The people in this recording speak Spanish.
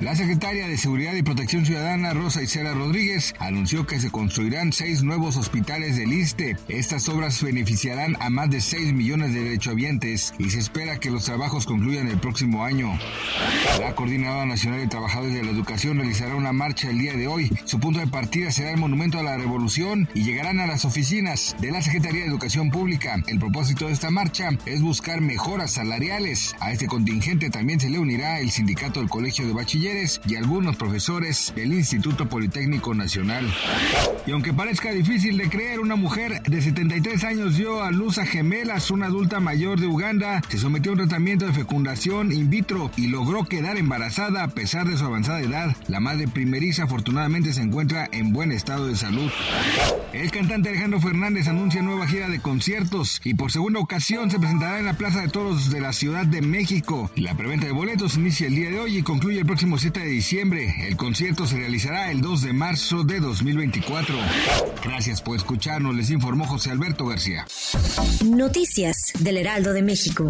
La secretaria de Seguridad y Protección Ciudadana, Rosa Isela Rodríguez, anunció que se construirán seis nuevos hospitales del ISTE. Estas obras beneficiarán a más de 6 millones de derechohabientes y se espera que los trabajos concluyan el próximo año. La Coordinadora Nacional de Trabajadores de la Educación realizará una marcha el día de hoy. Su punto de partida será el Monumento a la Revolución y llegarán a las oficinas de la Secretaría de Educación Pública. El propósito de esta marcha es buscar mejoras salariales. A este contingente también se le unirá el Sindicato del Colegio de Bachilleres y algunos profesores del Instituto Politécnico Nacional. Y aunque parezca difícil de creer, una mujer de 73 años dio a luz a gemelas, una adulta mayor de Uganda, se sometió a un tratamiento de fecundación in vitro y logró quedar embarazada a pesar de su avanzada edad. La madre primeriza afortunadamente se encuentra en buen estado de salud. El cantante Alejandro Fernández anuncia nueva gira de conciertos y por segunda ocasión se presentará en la Plaza de Toros de la Ciudad de México. La preventa de boletos inicia el día de hoy y concluye el próximo 7 de diciembre. El concierto se realizará el 2 de marzo de 2024. Gracias por escucharnos, les informó José Alberto García. Noticias del Heraldo de México.